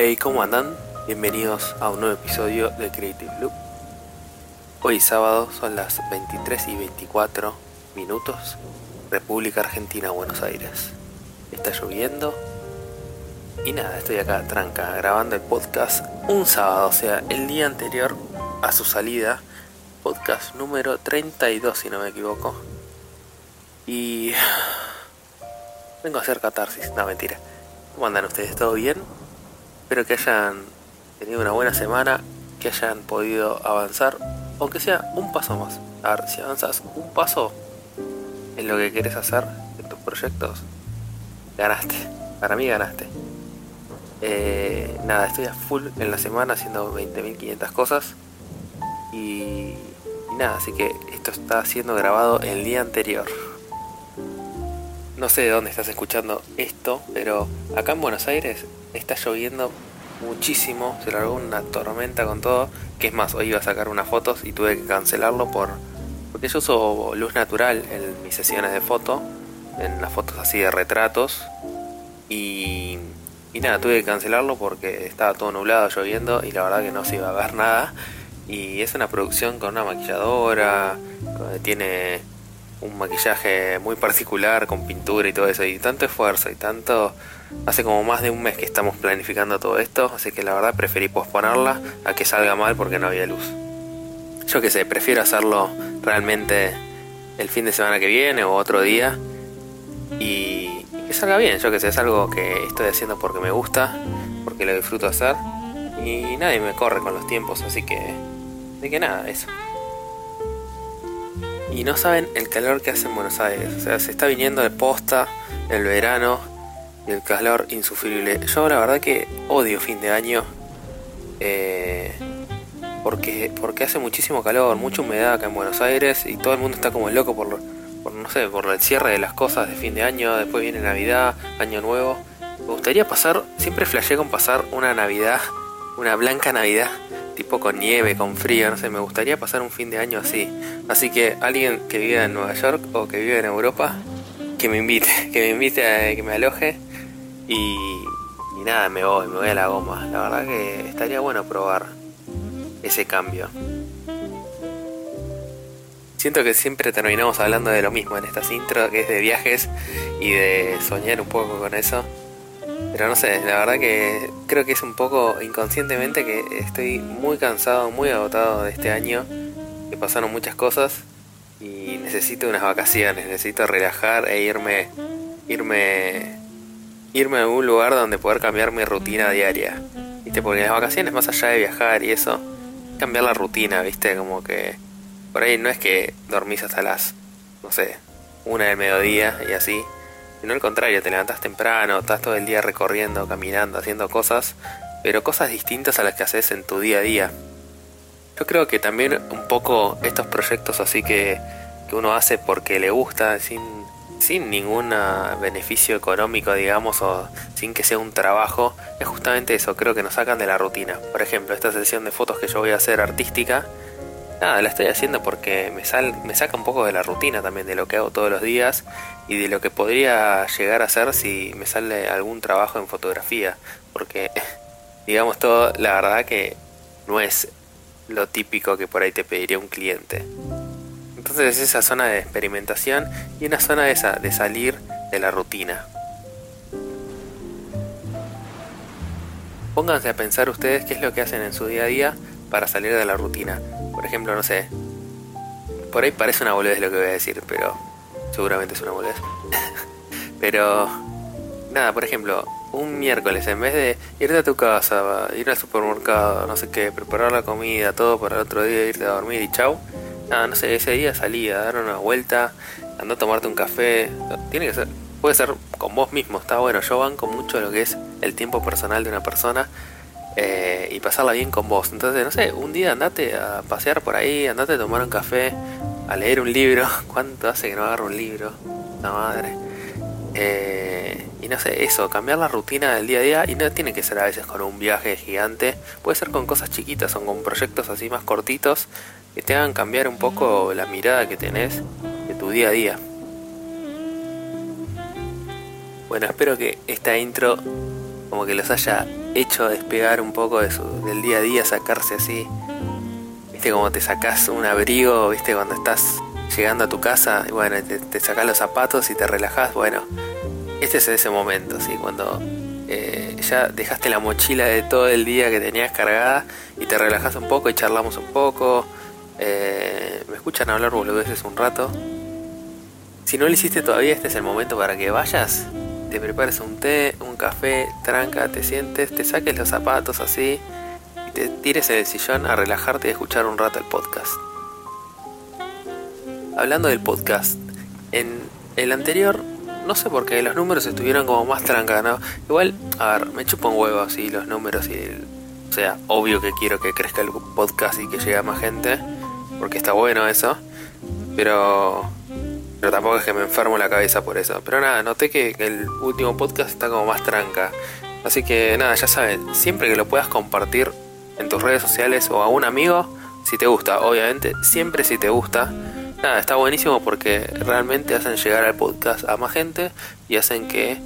Hey, ¿cómo andan? Bienvenidos a un nuevo episodio de Creative Loop. Hoy sábado son las 23 y 24 minutos, República Argentina, Buenos Aires. Está lloviendo y nada, estoy acá tranca grabando el podcast un sábado, o sea, el día anterior a su salida, podcast número 32 si no me equivoco. Y vengo a hacer catarsis, no mentira. ¿Cómo andan ustedes? ¿Todo bien? Espero que hayan tenido una buena semana, que hayan podido avanzar, aunque sea un paso más. A ver, si avanzas un paso en lo que quieres hacer, en tus proyectos, ganaste. Para mí ganaste. Eh, nada, estoy a full en la semana haciendo 20.500 cosas. Y, y nada, así que esto está siendo grabado el día anterior. No sé de dónde estás escuchando esto, pero acá en Buenos Aires está lloviendo muchísimo. Se largó una tormenta con todo. Que es más, hoy iba a sacar unas fotos y tuve que cancelarlo por porque yo uso luz natural en mis sesiones de foto, en las fotos así de retratos. Y, y nada, tuve que cancelarlo porque estaba todo nublado, lloviendo y la verdad que no se iba a ver nada. Y es una producción con una maquilladora, tiene un maquillaje muy particular con pintura y todo eso y tanto esfuerzo y tanto hace como más de un mes que estamos planificando todo esto así que la verdad preferí posponerla a que salga mal porque no había luz. Yo qué sé prefiero hacerlo realmente el fin de semana que viene o otro día y, que salga bien. Yo que sé es algo que estoy haciendo porque me gusta porque lo disfruto hacer y nadie me corre con los tiempos así que de que nada eso y no saben el calor que hace en Buenos Aires. O sea, se está viniendo de posta el verano y el calor insufrible. Yo la verdad que odio fin de año. Eh, porque, porque hace muchísimo calor, mucha humedad acá en Buenos Aires y todo el mundo está como loco por, por no sé, por el cierre de las cosas de fin de año, después viene Navidad, Año Nuevo. Me gustaría pasar, siempre flashé con pasar una Navidad, una blanca Navidad tipo con nieve, con frío, no sé, me gustaría pasar un fin de año así. Así que alguien que viva en Nueva York o que vive en Europa, que me invite, que me invite a que me aloje y, y nada, me voy, me voy a la goma. La verdad que estaría bueno probar ese cambio. Siento que siempre terminamos hablando de lo mismo en estas intros, que es de viajes y de soñar un poco con eso. Pero no sé, la verdad que creo que es un poco inconscientemente que estoy muy cansado, muy agotado de este año, que pasaron muchas cosas y necesito unas vacaciones, necesito relajar e irme irme irme a algún lugar donde poder cambiar mi rutina diaria. ¿Viste? Porque las vacaciones más allá de viajar y eso, cambiar la rutina, ¿viste? Como que por ahí no es que dormís hasta las no sé, una del mediodía y así, no al contrario, te levantas temprano, estás todo el día recorriendo, caminando, haciendo cosas, pero cosas distintas a las que haces en tu día a día. Yo creo que también un poco estos proyectos así que, que uno hace porque le gusta, sin, sin ningún beneficio económico, digamos, o sin que sea un trabajo, es justamente eso, creo que nos sacan de la rutina. Por ejemplo, esta sesión de fotos que yo voy a hacer artística, nada, la estoy haciendo porque me, sal, me saca un poco de la rutina también, de lo que hago todos los días y de lo que podría llegar a hacer si me sale algún trabajo en fotografía. Porque, digamos todo, la verdad que no es lo típico que por ahí te pediría un cliente. Entonces es esa zona de experimentación y una zona esa de salir de la rutina. Pónganse a pensar ustedes qué es lo que hacen en su día a día para salir de la rutina. Por ejemplo, no sé. Por ahí parece una boludez lo que voy a decir, pero seguramente es una boludez. pero nada, por ejemplo, un miércoles en vez de irte a tu casa, ir al supermercado, no sé qué, preparar la comida, todo para el otro día irte a dormir y chau. Nada, no sé, ese día salí a dar una vuelta, andar a tomarte un café. Tiene que ser, puede ser con vos mismo, está bueno. Yo banco mucho lo que es el tiempo personal de una persona eh, y pasarla bien con vos. Entonces, no sé, un día andate a pasear por ahí, andate a tomar un café, a leer un libro. ¿Cuánto hace que no agarro un libro? La madre. Eh, y no sé, eso, cambiar la rutina del día a día y no tiene que ser a veces con un viaje gigante, puede ser con cosas chiquitas o con proyectos así más cortitos que te hagan cambiar un poco la mirada que tenés de tu día a día. Bueno, espero que esta intro como que los haya hecho despegar un poco de su, del día a día, sacarse así. Viste como te sacas un abrigo, viste cuando estás llegando a tu casa y bueno, te, te sacas los zapatos y te relajas, bueno, este es ese momento, ¿sí? Cuando eh, ya dejaste la mochila de todo el día que tenías cargada y te relajas un poco y charlamos un poco. Eh, me escuchan hablar boludeces un rato. Si no lo hiciste todavía, este es el momento para que vayas, te prepares un té, un café, tranca, te sientes, te saques los zapatos así y te tires en el sillón a relajarte y escuchar un rato el podcast. Hablando del podcast, en el anterior no sé por qué los números estuvieron como más tranca, ¿no? Igual, a ver, me chupan huevos así los números y o sea, obvio que quiero que crezca el podcast y que llegue a más gente, porque está bueno eso, pero pero tampoco es que me enfermo la cabeza por eso. Pero nada, noté que, el último podcast está como más tranca. Así que nada, ya saben, siempre que lo puedas compartir en tus redes sociales o a un amigo, si te gusta, obviamente, siempre si te gusta nada, está buenísimo porque realmente hacen llegar al podcast a más gente y hacen que,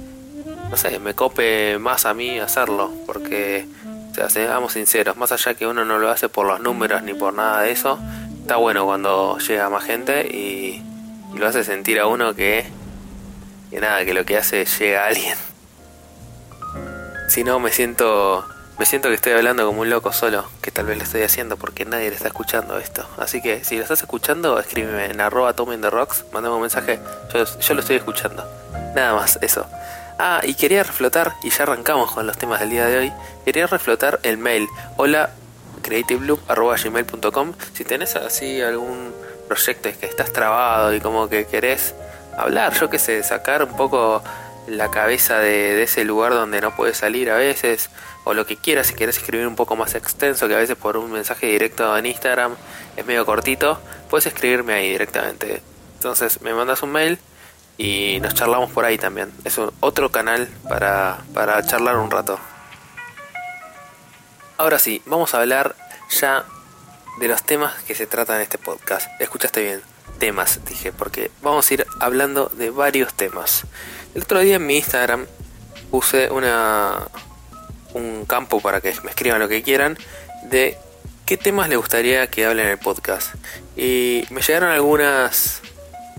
no sé, me cope más a mí hacerlo. Porque, o sea, seamos sinceros, más allá que uno no lo hace por los números ni por nada de eso, está bueno cuando llega más gente y, lo hace sentir a uno que, que nada, que lo que hace llega a alguien. Si no, me siento me siento que estoy hablando como un loco solo, que tal vez lo estoy haciendo porque nadie le está escuchando esto. Así que si lo estás escuchando, escríbeme en arroba the rocks, mandame un mensaje, yo, yo lo estoy escuchando. Nada más, eso. Ah, y quería reflotar, y ya arrancamos con los temas del día de hoy, quería reflotar el mail. Hola, creativeloop.gmail.com Si tenés así algún proyecto que estás trabado y como que querés hablar, yo que sé, sacar un poco la cabeza de, de ese lugar donde no puedes salir a veces o lo que quieras, si quieres escribir un poco más extenso, que a veces por un mensaje directo en Instagram es medio cortito, puedes escribirme ahí directamente. Entonces me mandas un mail y nos charlamos por ahí también. Es otro canal para, para charlar un rato. Ahora sí, vamos a hablar ya de los temas que se tratan en este podcast. Escuchaste bien, temas, dije, porque vamos a ir hablando de varios temas. El otro día en mi Instagram puse una, un campo para que me escriban lo que quieran de qué temas les gustaría que hable en el podcast. Y me llegaron algunas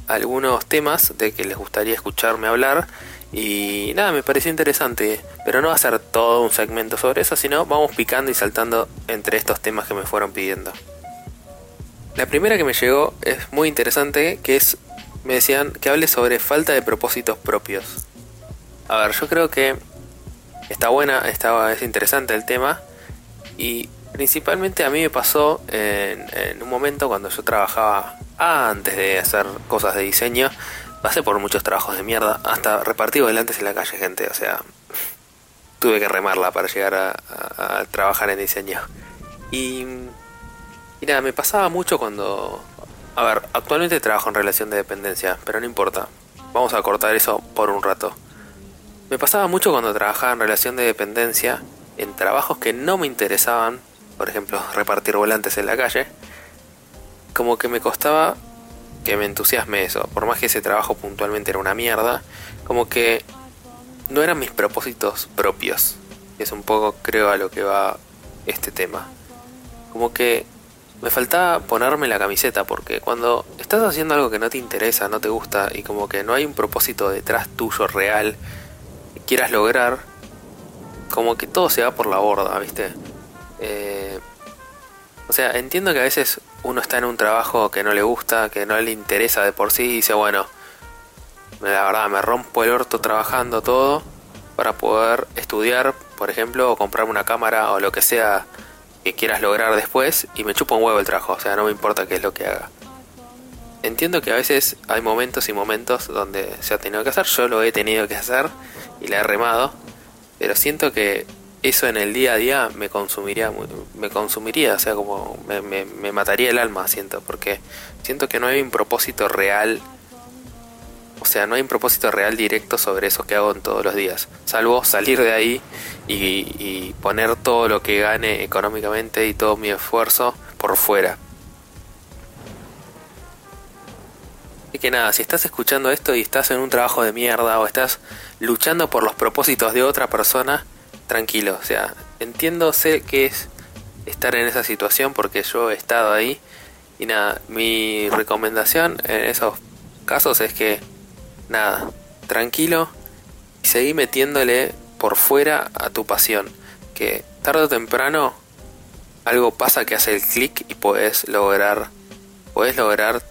algunos temas de que les gustaría escucharme hablar y nada, me pareció interesante, pero no va a ser todo un segmento sobre eso, sino vamos picando y saltando entre estos temas que me fueron pidiendo. La primera que me llegó es muy interesante, que es, me decían que hable sobre falta de propósitos propios. A ver, yo creo que está buena, está, es interesante el tema y principalmente a mí me pasó en, un momento cuando yo trabajaba antes de hacer cosas de diseño, pasé por muchos trabajos de mierda, hasta repartido volantes en la calle, gente, o sea, tuve que remarla para llegar a, trabajar en diseño. Y, y nada, me pasaba mucho cuando... A ver, actualmente trabajo en relación de dependencia, pero no importa. Vamos a cortar eso por un rato. Me pasaba mucho cuando trabajaba en relación de dependencia, en trabajos que no me interesaban, por ejemplo, repartir volantes en la calle, como que me costaba que me entusiasme eso, por más que ese trabajo puntualmente era una mierda, como que no eran mis propósitos propios, es un poco creo a lo que va este tema. Como que me faltaba ponerme la camiseta porque cuando estás haciendo algo que no te interesa, no te gusta y como que no hay un propósito detrás tuyo real, quieras lograr, como que todo se va por la borda, ¿viste? Eh, o sea, entiendo que a veces uno está en un trabajo que no le gusta, que no le interesa de por sí y dice, bueno, la verdad me rompo el orto trabajando todo para poder estudiar, por ejemplo, o comprarme una cámara o lo que sea que quieras lograr después y me chupa un huevo el trabajo, o sea, no me importa qué es lo que haga. Entiendo que a veces hay momentos y momentos donde se ha tenido que hacer, yo lo he tenido que hacer y la he remado, pero siento que eso en el día a día me consumiría, me consumiría, o sea, como me, me, mataría el alma, siento, porque siento que no hay un propósito real, o sea, no hay un propósito real directo sobre eso que hago en todos los días, salvo salir de ahí y, y poner todo lo que gane económicamente y todo mi esfuerzo por fuera. Y que nada, si estás escuchando esto y estás en un trabajo de mierda o estás luchando por los propósitos de otra persona, tranquilo. O sea, entiendo, sé que es estar en esa situación porque yo he estado ahí. Y nada, mi recomendación en esos casos es que, nada, tranquilo y seguí metiéndole por fuera a tu pasión. Que tarde o temprano algo pasa que hace el clic y puedes lograr, puedes lograr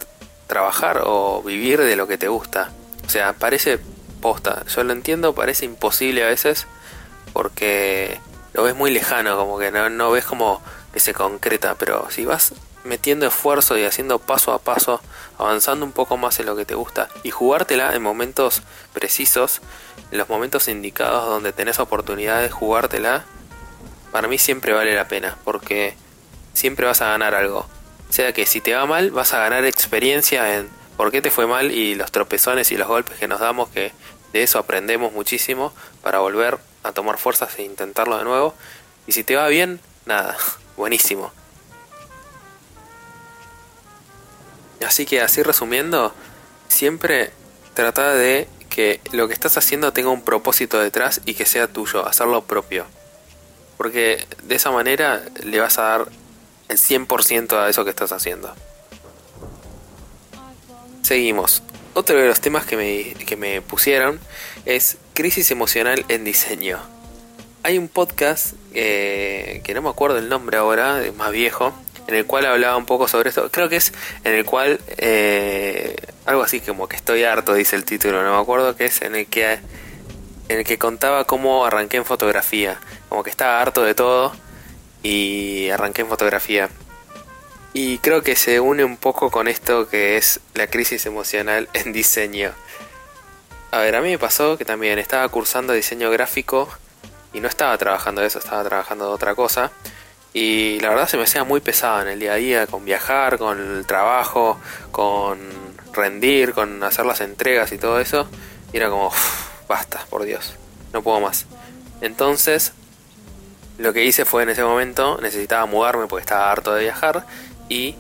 trabajar o vivir de lo que te gusta. O sea, parece posta, yo lo entiendo, parece imposible a veces porque lo ves muy lejano, como que no, no ves como que se concreta, pero si vas metiendo esfuerzo y haciendo paso a paso, avanzando un poco más en lo que te gusta y jugártela en momentos precisos, en los momentos indicados donde tenés oportunidad de jugártela, para mí siempre vale la pena, porque siempre vas a ganar algo. O sea que si te va mal, vas a ganar experiencia en por qué te fue mal y los tropezones y los golpes que nos damos, que de eso aprendemos muchísimo para volver a tomar fuerzas e intentarlo de nuevo. Y si te va bien, nada, buenísimo. Así que así resumiendo, siempre trata de que lo que estás haciendo tenga un propósito detrás y que sea tuyo, hacerlo propio. Porque de esa manera le vas a dar el 100% a eso que estás haciendo. Seguimos. Otro de los temas que me, que me pusieron es crisis emocional en diseño. Hay un podcast eh, que no me acuerdo el nombre ahora, es más viejo, en el cual hablaba un poco sobre esto. Creo que es en el cual, eh, algo así como que estoy harto, dice el título, no me acuerdo, que es en el que, en el que contaba cómo arranqué en fotografía. Como que estaba harto de todo y arranqué en fotografía. Y creo que se une un poco con esto que es la crisis emocional en diseño. A ver, a mí me pasó que también estaba cursando diseño gráfico y no estaba trabajando de eso, estaba trabajando de otra cosa. Y la verdad se me hacía muy pesado en el día a día con viajar, con el trabajo, con rendir, con hacer las entregas y todo eso. Y era como, basta, por Dios, no puedo más. Entonces, lo que hice fue en ese momento, necesitaba mudarme porque estaba harto de viajar y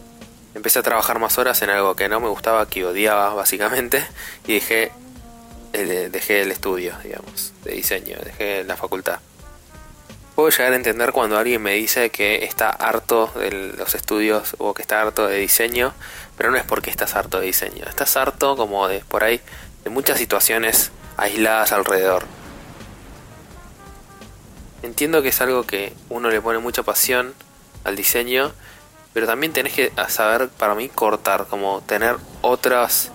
empecé a trabajar más horas en algo que no me gustaba, que odiaba básicamente, y dejé, eh, dejé el estudio, digamos, de diseño, dejé la facultad. Puedo llegar a entender cuando alguien me dice que está harto de los estudios o que está harto de diseño, pero no es porque estás harto de diseño, estás harto como de por ahí de muchas situaciones aisladas alrededor. Entiendo que es algo que uno le pone mucha pasión al diseño, pero también tenés que saber para mí cortar, como tener otras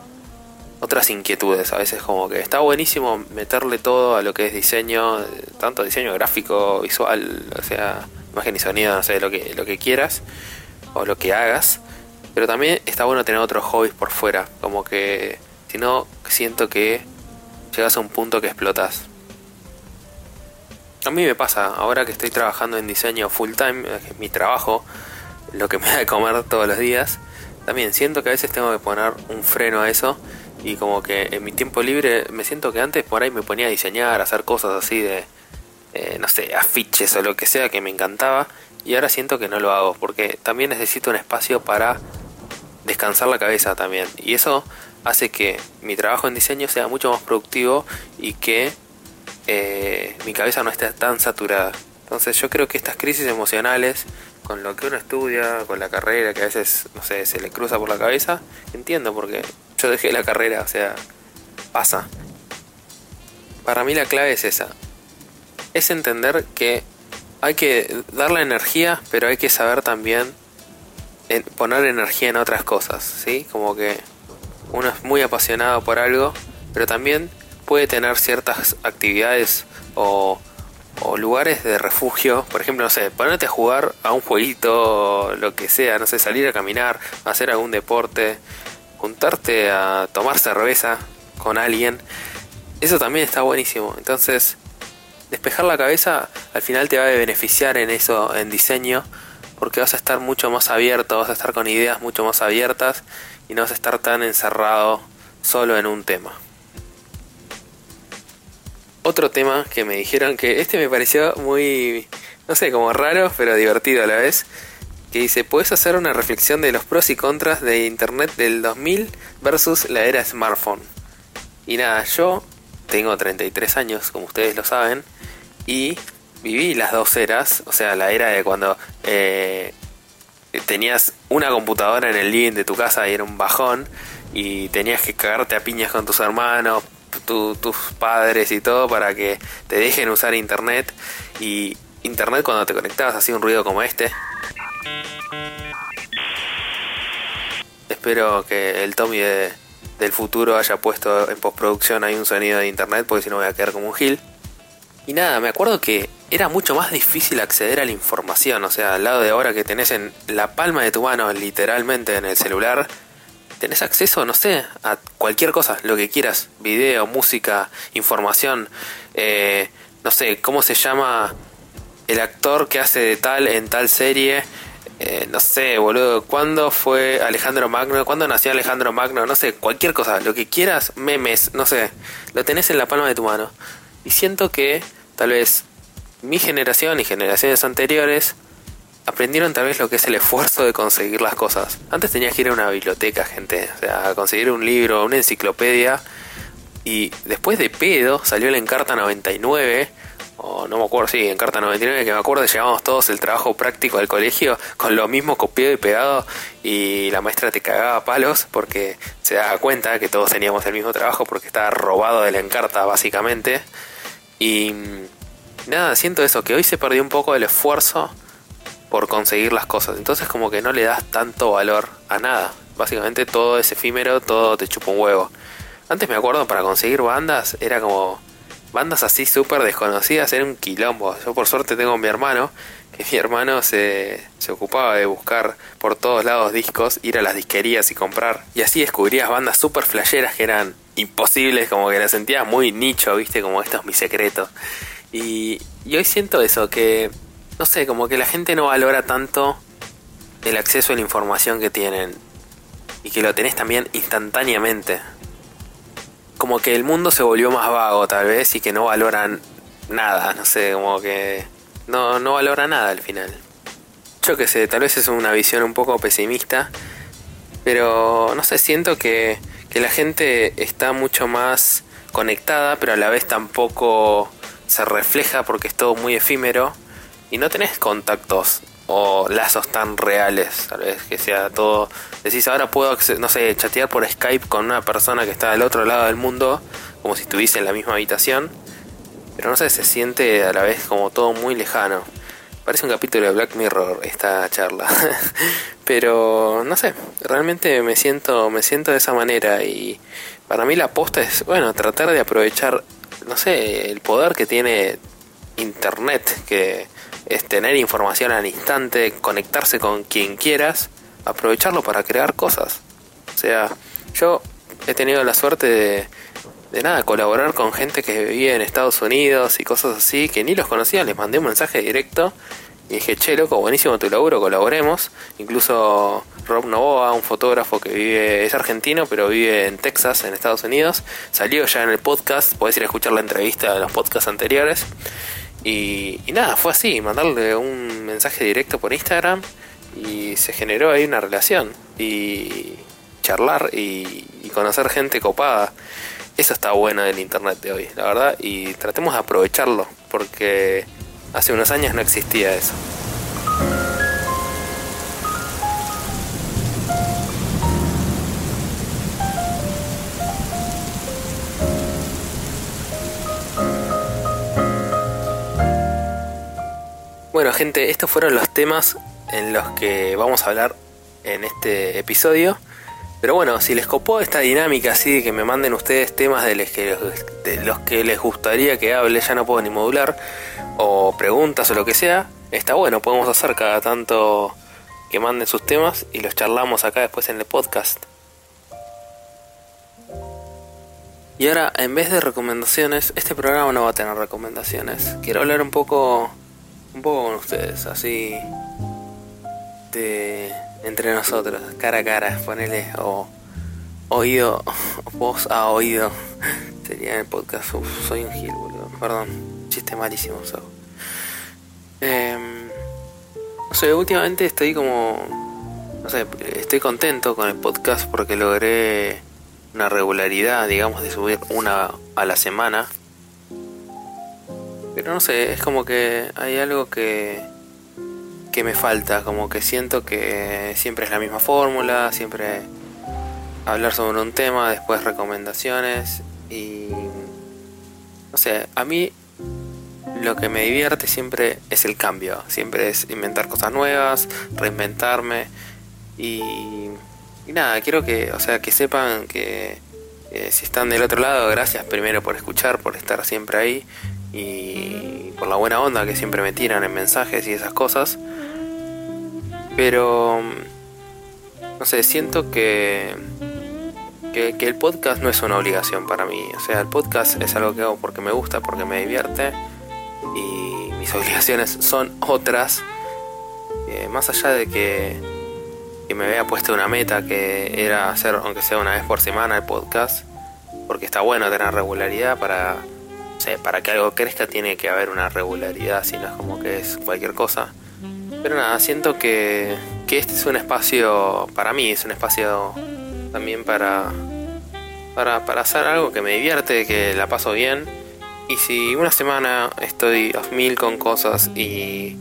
otras inquietudes. A veces como que está buenísimo meterle todo a lo que es diseño, tanto diseño gráfico, visual, o sea, imagen y sonido, no sé, lo que, lo que quieras o lo que hagas. Pero también está bueno tener otros hobbies por fuera, como que si no siento que llegas a un punto que explotas. A mí me pasa, ahora que estoy trabajando en diseño full time, mi trabajo, lo que me da de comer todos los días, también siento que a veces tengo que poner un freno a eso y como que en mi tiempo libre me siento que antes por ahí me ponía a diseñar, a hacer cosas así de, eh, no sé, afiches o lo que sea que me encantaba y ahora siento que no lo hago porque también necesito un espacio para descansar la cabeza también y eso hace que mi trabajo en diseño sea mucho más productivo y que eh, mi cabeza no esté tan saturada. Entonces yo creo que estas crisis emocionales con lo que uno estudia, con la carrera que a veces, no sé, se le cruza por la cabeza, entiendo porque yo dejé la carrera, o sea, pasa. Para mí la clave es esa. Es entender que hay que dar la energía, pero hay que saber también poner energía en otras cosas, ¿sí? Como que uno es muy apasionado por algo, pero también puede tener ciertas actividades o o lugares de refugio, por ejemplo, no sé, ponerte a jugar a un jueguito, lo que sea, no sé, salir a caminar, hacer algún deporte, juntarte a tomar cerveza con alguien, eso también está buenísimo. Entonces, despejar la cabeza al final te va a beneficiar en eso, en diseño, porque vas a estar mucho más abierto, vas a estar con ideas mucho más abiertas y no vas a estar tan encerrado solo en un tema otro tema que me dijeron que este me pareció muy, no sé, como raro, pero divertido a la vez. Que dice, puedes hacer una reflexión de los pros y contras de Internet del 2000 versus la era smartphone. Y nada, yo tengo 33 años, como ustedes lo saben, y viví las dos eras, o sea, la era de cuando eh, tenías una computadora en el living de tu casa y era un bajón y tenías que cagarte a piñas con tus hermanos, tus padres y todo para que te dejen usar internet y internet cuando te conectabas hacía un ruido como este. Espero que el Tommy del futuro haya puesto en postproducción ahí un sonido de internet porque si no voy a quedar como un gil. Y nada, me acuerdo que era mucho más difícil acceder a la información, o sea, al lado de ahora que tenés en la palma de tu mano, literalmente en el celular, tenés acceso, no sé, a cualquier cosa, lo que quieras, video, música, información, eh, no sé, cómo se llama el actor que hace de tal en tal serie, eh, no sé, boludo, ¿cuándo fue Alejandro Magno? ¿Cuándo nació Alejandro Magno? No sé, cualquier cosa, lo que quieras, memes, no sé, lo tenés en la palma de tu mano. Y siento que tal vez mi generación y generaciones anteriores aprendieron tal vez lo que es el esfuerzo de conseguir las cosas. Antes tenías que ir a una biblioteca, gente, o sea, a conseguir un libro, una enciclopedia. Y después de pedo salió la Encarta 99, o no me acuerdo, sí, Encarta 99, que me acuerdo llevábamos todos el trabajo práctico al colegio con lo mismo copiado y pegado y la maestra te cagaba palos porque se daba cuenta que todos teníamos el mismo trabajo porque estaba robado de la Encarta básicamente. Y nada, siento eso, que hoy se perdió un poco el esfuerzo por conseguir las cosas. Entonces como que no le das tanto valor a nada. Básicamente todo es efímero, todo te chupa un huevo. Antes me acuerdo para conseguir bandas era como bandas así súper desconocidas, era un quilombo. Yo por suerte tengo a mi hermano, que mi hermano se, se ocupaba de buscar por todos lados discos, ir a las disquerías y comprar. Y así descubrías bandas súper flasheras que eran imposibles, como que las sentías muy nicho, viste, como esto es mi secreto. Y, hoy siento eso, que, no sé, como que la gente no valora tanto el acceso a la información que tienen y que lo tenés también instantáneamente. Como que el mundo se volvió más vago tal vez y que no valoran nada, no sé, como que no, no valora nada al final. Yo que sé, tal vez es una visión un poco pesimista, pero no sé, siento que, que la gente está mucho más conectada, pero a la vez tampoco se refleja porque es todo muy efímero y no tenés contactos o lazos tan reales, tal vez que sea todo. Decís, ahora puedo, no sé, chatear por Skype con una persona que está del otro lado del mundo, como si estuviese en la misma habitación, pero no sé, se siente a la vez como todo muy lejano. Parece un capítulo de Black Mirror esta charla. pero no sé, realmente me siento me siento de esa manera y para mí la aposta es, bueno, tratar de aprovechar no sé, el poder que tiene Internet, que es tener información al instante, conectarse con quien quieras, aprovecharlo para crear cosas. O sea, yo he tenido la suerte de, de nada, colaborar con gente que vivía en Estados Unidos y cosas así, que ni los conocía, les mandé un mensaje directo y dije, che, loco, buenísimo tu laburo, colaboremos. Incluso Rob Novoa, un fotógrafo que vive, es argentino, pero vive en Texas, en Estados Unidos, salió ya en el podcast, podés ir a escuchar la entrevista de los podcasts anteriores. Y, nada, fue así, mandarle un mensaje directo por Instagram y se generó ahí una relación. Y charlar y, y conocer gente copada. Eso está bueno del internet de hoy, la verdad, y tratemos de aprovecharlo, porque Hace unos años no existía eso. Gente, estos fueron los temas en los que vamos a hablar en este episodio. Pero bueno, si les copó esta dinámica así de que me manden ustedes temas de los, que, de los que les gustaría que hable, ya no puedo ni modular, o preguntas o lo que sea, está bueno, podemos hacer cada tanto que manden sus temas y los charlamos acá después en el podcast. Y ahora, en vez de recomendaciones, este programa no va a tener recomendaciones. Quiero hablar un poco, un poco con ustedes, así entre nosotros, cara a cara, ponele o oído, voz a oído. Sería el podcast. soy un gil, boludo. Perdón chiste malísimo. Em, no sé, últimamente estoy como. No sé, estoy contento con el podcast porque logré una regularidad, digamos, de subir una a la semana. Pero no sé, es como que hay algo que, que me falta, como que siento que siempre es la misma fórmula, siempre hablar sobre un tema, después recomendaciones y no sé, a mí lo que me divierte siempre es el cambio, siempre es inventar cosas nuevas, reinventarme y, nada, quiero que, o sea, que sepan que eh, si están del otro lado, gracias primero por escuchar, por estar siempre ahí y por la buena onda que siempre me tiran en mensajes y esas cosas. Pero, no sé, siento que, que, el podcast no es una obligación para mí. O sea, el podcast es algo que hago porque me gusta, porque me divierte y mis obligaciones son otras. Eh, más allá de que, que, me había puesto una meta que era hacer, aunque sea una vez por semana, el podcast, porque está bueno tener regularidad para, para que algo crezca tiene que haber una regularidad, si no es como que es cualquier cosa. Pero nada, siento que, que este es un espacio, para mí es un espacio también para, para, para hacer algo que me divierte, que la paso bien y si una semana estoy a mil con cosas y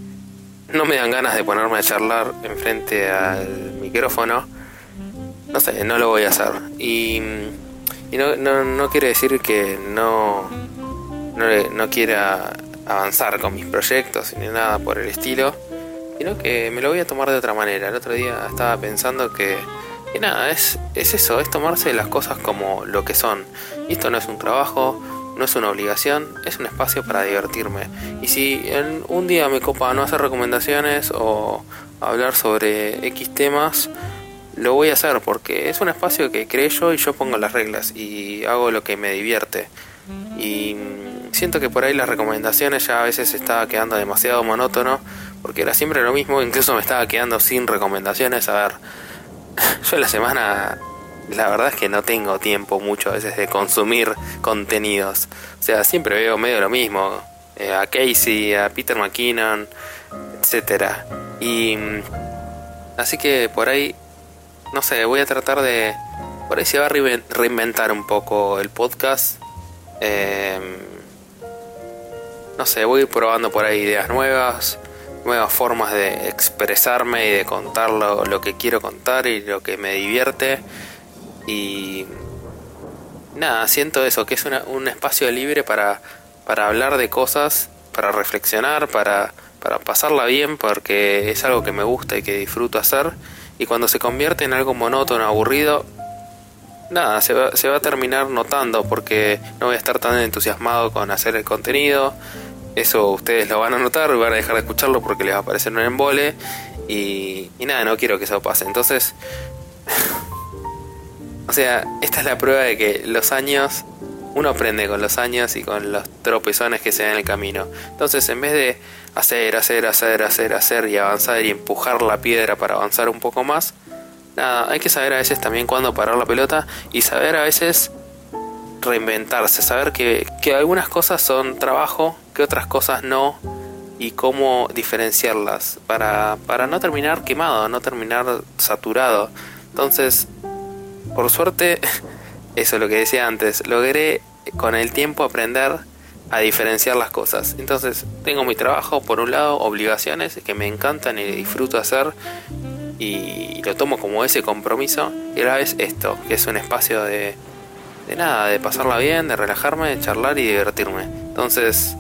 no me dan ganas de ponerme a charlar enfrente al micrófono, no sé, no lo voy a hacer. Y, no, no, no, quiere decir que no, no, no quiera avanzar con mis proyectos ni nada por el estilo, sino que me lo voy a tomar de otra manera. El otro día estaba pensando que, nada, es, es eso, es tomarse las cosas como lo que son. Y esto no es un trabajo, no es una obligación, es un espacio para divertirme. Y si en un día me copa no hacer recomendaciones o hablar sobre X temas, lo voy a hacer porque es un espacio que creo yo y yo pongo las reglas y hago lo que me divierte. Y siento que por ahí las recomendaciones ya a veces estaba quedando demasiado monótono porque era siempre lo mismo, incluso me estaba quedando sin recomendaciones. A ver, yo en la semana la verdad es que no tengo tiempo mucho a veces de consumir contenidos. O sea, siempre veo medio lo mismo. Eh, a Casey, a Peter McKinnon, etcétera. Y mm, así que por ahí, no sé, voy a tratar de... Por ahí se va a reinventar un poco el podcast. Em, no sé, voy probando por ahí ideas nuevas, nuevas formas de expresarme y de contar lo, lo que quiero contar y lo que me divierte. Y nada, siento eso, que es un espacio libre para, para hablar de cosas, para reflexionar, para, para pasarla bien, porque es algo que me gusta y que disfruto hacer. Y cuando se convierte en algo monótono, aburrido, nada, se va, se va a terminar notando porque no voy a estar tan entusiasmado con hacer el contenido. Eso ustedes lo van a notar, van a dejar de escucharlo porque les va a aparecer un embole. Y, y nada, no quiero que eso pase. Entonces, o sea, esta es la prueba de que los años, uno aprende con los años y con los tropezones que se dan en el camino. Entonces, en vez de hacer, hacer, hacer, hacer, hacer y avanzar y empujar la piedra para avanzar un poco más, nada, hay que saber a veces también cuándo parar la pelota y saber a veces reinventarse, saber que, que algunas cosas son trabajo, que otras cosas no y cómo diferenciarlas para, para no terminar quemado, no terminar saturado. Entonces, por suerte, eso es lo que decía antes, logré con el tiempo aprender a diferenciar las cosas. Entonces, tengo mi trabajo, por un lado, obligaciones que me encantan y disfruto hacer y lo tomo como ese compromiso. Y a la vez esto, que es un espacio de, de nada, de pasarla bien, de relajarme, de charlar y divertirme. Entonces,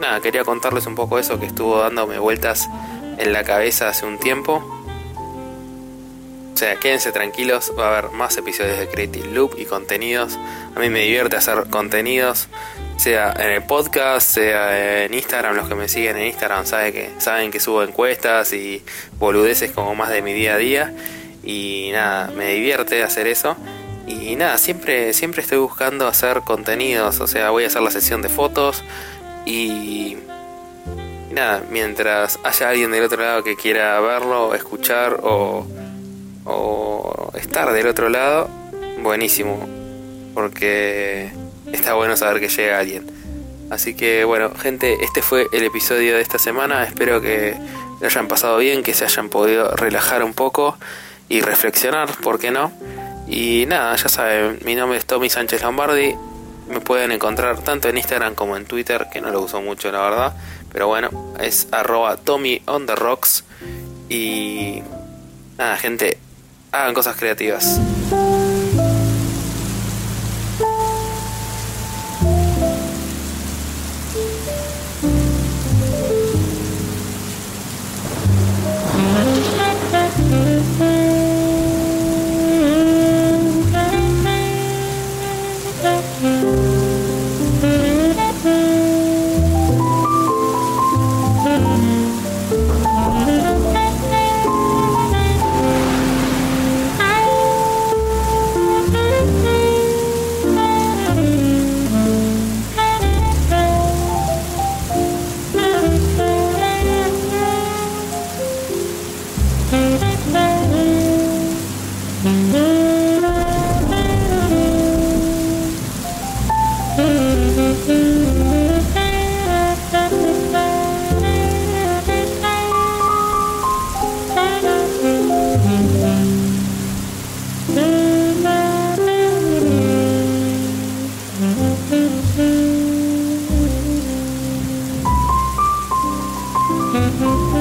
nada, quería contarles un poco eso que estuvo dándome vueltas en la cabeza hace un tiempo o sea, quédense tranquilos, va a haber más episodios de Creative Loop y contenidos. A mí me divierte hacer contenidos, sea en el podcast, sea en Instagram. Los que me siguen en Instagram saben que, saben que subo encuestas y boludeces como más de mi día a día. Y nada, me divierte hacer eso. Y nada, siempre, siempre estoy buscando hacer contenidos. O sea, voy a hacer la sesión de fotos y nada, mientras haya alguien del otro lado que quiera verlo, escuchar o estar del otro lado, buenísimo, porque está bueno saber que llega alguien. Así que bueno, gente, este fue el episodio de esta semana, espero que lo hayan pasado bien, que se hayan podido relajar un poco y reflexionar, ¿por qué no? Y nada, ya saben, mi nombre es Tommy Sánchez Lombardi, me pueden encontrar tanto en Instagram como en Twitter, que no lo uso mucho la verdad, pero bueno, es arroba Tommy on the rocks. Y nada, gente, hagan cosas creativas. Mm-hmm.